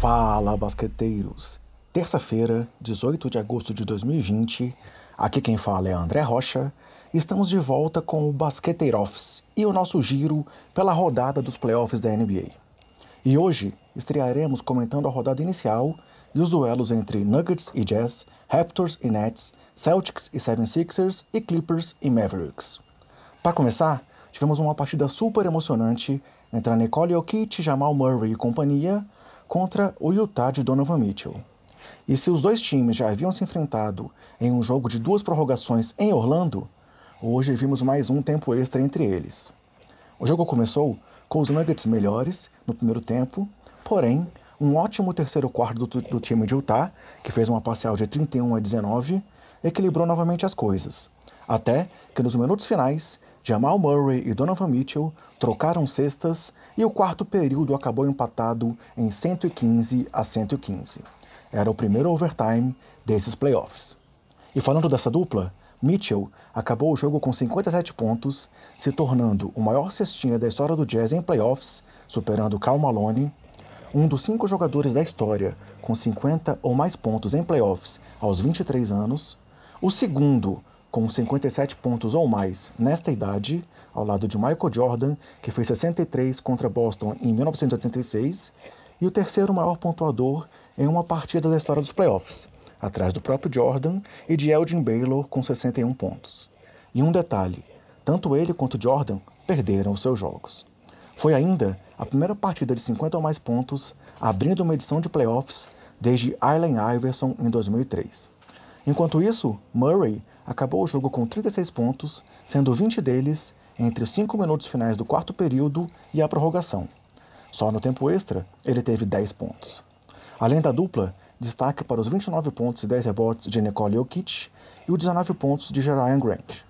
Fala, basqueteiros! Terça-feira, 18 de agosto de 2020, aqui quem fala é André Rocha. Estamos de volta com o Basqueteiro Office e o nosso giro pela rodada dos playoffs da NBA. E hoje estrearemos comentando a rodada inicial e os duelos entre Nuggets e Jazz, Raptors e Nets, Celtics e 76ers e Clippers e Mavericks. Para começar, tivemos uma partida super emocionante entre a Nicole Jokic, Jamal Murray e companhia contra o Utah de Donovan Mitchell. E se os dois times já haviam se enfrentado em um jogo de duas prorrogações em Orlando, hoje vimos mais um tempo extra entre eles. O jogo começou com os Nuggets melhores no primeiro tempo, porém, um ótimo terceiro quarto do, do time de Utah, que fez uma parcial de 31 a 19, equilibrou novamente as coisas. Até que nos minutos finais, Jamal Murray e Donovan Mitchell trocaram cestas e o quarto período acabou empatado em 115 a 115. Era o primeiro overtime desses playoffs. E falando dessa dupla, Mitchell acabou o jogo com 57 pontos, se tornando o maior cestinha da história do Jazz em playoffs, superando Cal Malone, um dos cinco jogadores da história com 50 ou mais pontos em playoffs aos 23 anos, o segundo com 57 pontos ou mais nesta idade, ao lado de Michael Jordan, que fez 63 contra Boston em 1986, e o terceiro maior pontuador em uma partida da história dos playoffs, atrás do próprio Jordan e de Elgin Baylor com 61 pontos. E um detalhe: tanto ele quanto Jordan perderam os seus jogos. Foi ainda a primeira partida de 50 ou mais pontos, abrindo uma edição de playoffs desde Allen Iverson em 2003. Enquanto isso, Murray acabou o jogo com 36 pontos, sendo 20 deles entre os 5 minutos finais do quarto período e a prorrogação. Só no tempo extra, ele teve 10 pontos. Além da dupla, destaque para os 29 pontos e 10 rebotes de Nicole Jokic e os 19 pontos de Jerian Grant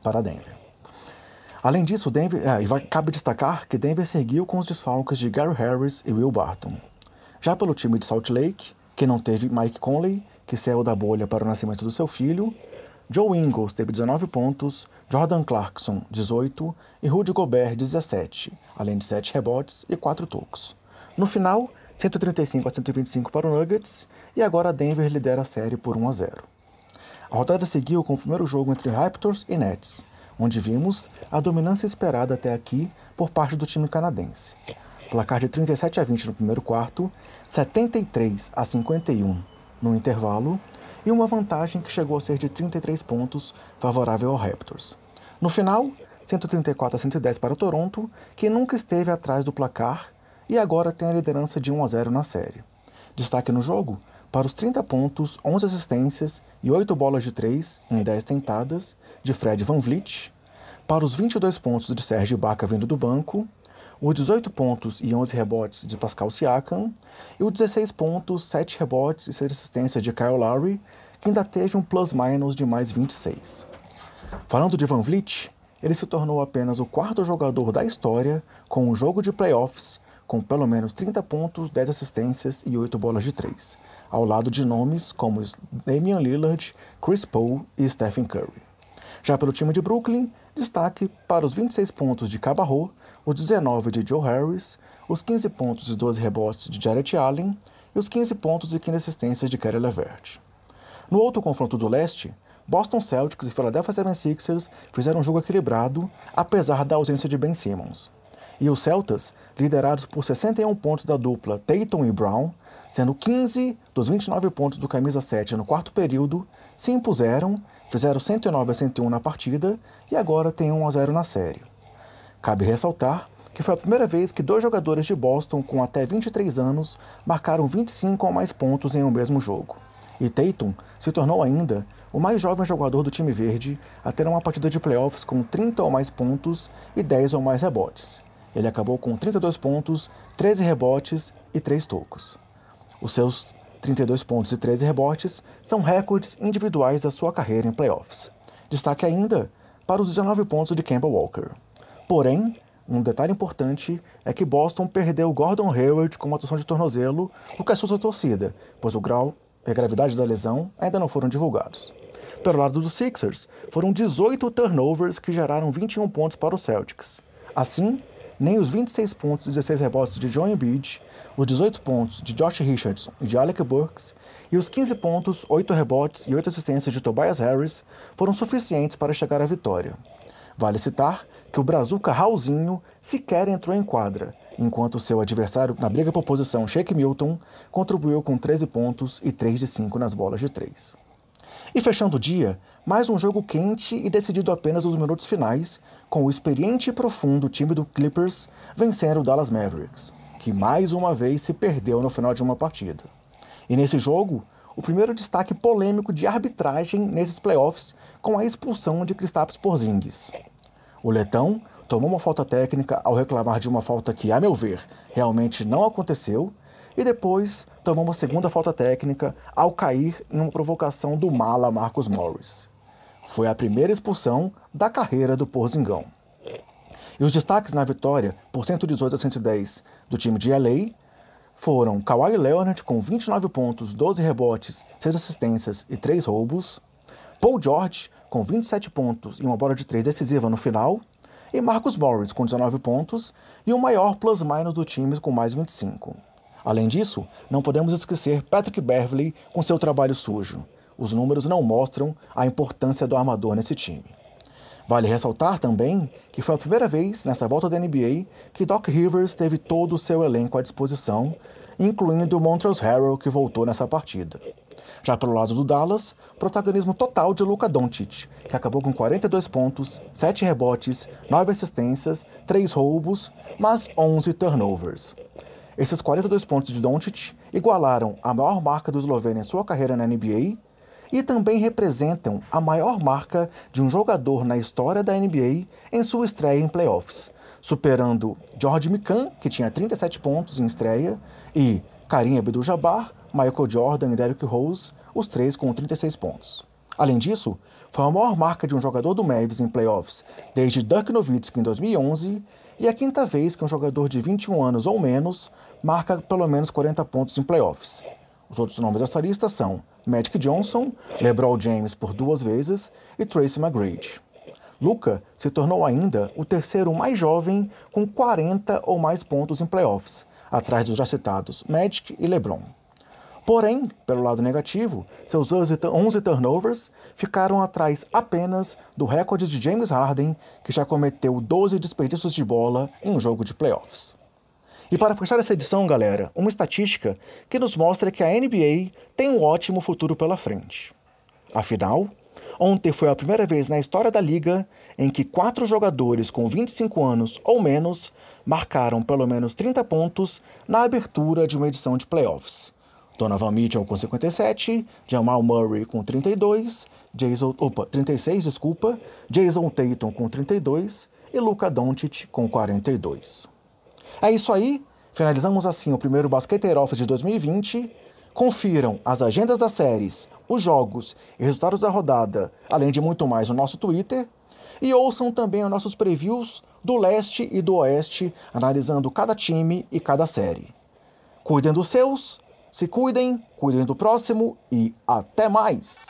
para Denver. Além disso, Denver, ah, cabe destacar que Denver seguiu com os desfalques de Gary Harris e Will Barton. Já pelo time de Salt Lake, que não teve Mike Conley que saiu da bolha para o nascimento do seu filho. Joe Ingles teve 19 pontos, Jordan Clarkson 18 e Rudy Gobert 17, além de 7 rebotes e 4 tocos. No final, 135 a 125 para o Nuggets e agora Denver lidera a série por 1 a 0. A rodada seguiu com o primeiro jogo entre Raptors e Nets, onde vimos a dominância esperada até aqui por parte do time canadense. Placar de 37 a 20 no primeiro quarto, 73 a 51 no intervalo e uma vantagem que chegou a ser de 33 pontos favorável ao Raptors. No final, 134 a 110 para Toronto, que nunca esteve atrás do placar e agora tem a liderança de 1 a 0 na série. Destaque no jogo para os 30 pontos, 11 assistências e 8 bolas de 3 em 10 tentadas de Fred Van Vliet, para os 22 pontos de Sérgio Baca vindo do banco os 18 pontos e 11 rebotes de Pascal Siakam e os 16 pontos, 7 rebotes e 6 assistências de Kyle Lowry, que ainda teve um plus-minus de mais 26. Falando de Van Vliet, ele se tornou apenas o quarto jogador da história com um jogo de playoffs com pelo menos 30 pontos, 10 assistências e 8 bolas de 3, ao lado de nomes como Damian Lillard, Chris Paul e Stephen Curry. Já pelo time de Brooklyn, destaque para os 26 pontos de Cabarro os 19 de Joe Harris, os 15 pontos e 12 rebotes de Jarrett Allen e os 15 pontos e 15 assistências de Kerry Levert. No outro confronto do leste, Boston Celtics e Philadelphia 76ers fizeram um jogo equilibrado, apesar da ausência de Ben Simmons. E os Celtas, liderados por 61 pontos da dupla Tatum e Brown, sendo 15 dos 29 pontos do camisa 7 no quarto período, se impuseram, fizeram 109 a 101 na partida e agora têm 1 a 0 na série. Cabe ressaltar que foi a primeira vez que dois jogadores de Boston com até 23 anos marcaram 25 ou mais pontos em um mesmo jogo. E Tatum se tornou ainda o mais jovem jogador do time verde a ter uma partida de playoffs com 30 ou mais pontos e 10 ou mais rebotes. Ele acabou com 32 pontos, 13 rebotes e 3 tocos. Os seus 32 pontos e 13 rebotes são recordes individuais da sua carreira em playoffs. Destaque ainda para os 19 pontos de Campbell Walker. Porém, um detalhe importante é que Boston perdeu Gordon Hayward com uma torção de tornozelo, o que assusta a torcida, pois o grau e a gravidade da lesão ainda não foram divulgados. Pelo lado dos Sixers, foram 18 turnovers que geraram 21 pontos para os Celtics. Assim, nem os 26 pontos e 16 rebotes de John Embiid, os 18 pontos de Josh Richardson e de Alec Burks e os 15 pontos, 8 rebotes e 8 assistências de Tobias Harris foram suficientes para chegar à vitória. Vale citar que o Brazuca Raulzinho sequer entrou em quadra, enquanto seu adversário na briga por posição, Shake Milton, contribuiu com 13 pontos e 3 de 5 nas bolas de 3. E fechando o dia, mais um jogo quente e decidido apenas nos minutos finais, com o experiente e profundo time do Clippers vencendo o Dallas Mavericks, que mais uma vez se perdeu no final de uma partida. E nesse jogo, o primeiro destaque polêmico de arbitragem nesses playoffs com a expulsão de Kristaps Porzingis. O letão tomou uma falta técnica ao reclamar de uma falta que, a meu ver, realmente não aconteceu, e depois tomou uma segunda falta técnica ao cair em uma provocação do mala Marcos Morris. Foi a primeira expulsão da carreira do Porzingão. E os destaques na vitória por 118 a 110 do time de LA foram Kawhi Leonard com 29 pontos, 12 rebotes, 6 assistências e 3 roubos, Paul George com 27 pontos e uma bola de 3 decisiva no final, e Marcus Morris com 19 pontos e o maior plus-minus do time com mais 25. Além disso, não podemos esquecer Patrick Beverly com seu trabalho sujo. Os números não mostram a importância do armador nesse time. Vale ressaltar também que foi a primeira vez nessa volta da NBA que Doc Rivers teve todo o seu elenco à disposição, incluindo o Montrezl Harrell que voltou nessa partida. Já pelo lado do Dallas, protagonismo total de Luka Doncic, que acabou com 42 pontos, 7 rebotes, 9 assistências, 3 roubos, mas 11 turnovers. Esses 42 pontos de Doncic igualaram a maior marca do esloveno em sua carreira na NBA e também representam a maior marca de um jogador na história da NBA em sua estreia em playoffs, superando George Mikan, que tinha 37 pontos em estreia, e Karim Abdul-Jabbar, Michael Jordan e Derrick Rose, os três com 36 pontos. Além disso, foi a maior marca de um jogador do Mavs em playoffs desde Dirk Nowitzki em 2011 e a quinta vez que um jogador de 21 anos ou menos marca pelo menos 40 pontos em playoffs. Os outros nomes dessa lista são Magic Johnson, LeBron James por duas vezes e Tracy McGrady. Luca se tornou ainda o terceiro mais jovem com 40 ou mais pontos em playoffs, atrás dos já citados Magic e LeBron. Porém, pelo lado negativo, seus 11 turnovers ficaram atrás apenas do recorde de James Harden, que já cometeu 12 desperdícios de bola em um jogo de playoffs. E para fechar essa edição, galera, uma estatística que nos mostra que a NBA tem um ótimo futuro pela frente. Afinal, ontem foi a primeira vez na história da liga em que quatro jogadores com 25 anos ou menos marcaram pelo menos 30 pontos na abertura de uma edição de playoffs. Donovan Mitchell com 57, Jamal Murray com 32, Jason, opa, 36, desculpa, Jason Tatum com 32 e Luka Doncic com 42. É isso aí. Finalizamos assim o primeiro Basqueteiro Office de 2020. Confiram as agendas das séries, os jogos e resultados da rodada, além de muito mais no nosso Twitter. E ouçam também os nossos previews do leste e do oeste, analisando cada time e cada série. Cuidem dos seus, se cuidem, cuidem do próximo e até mais!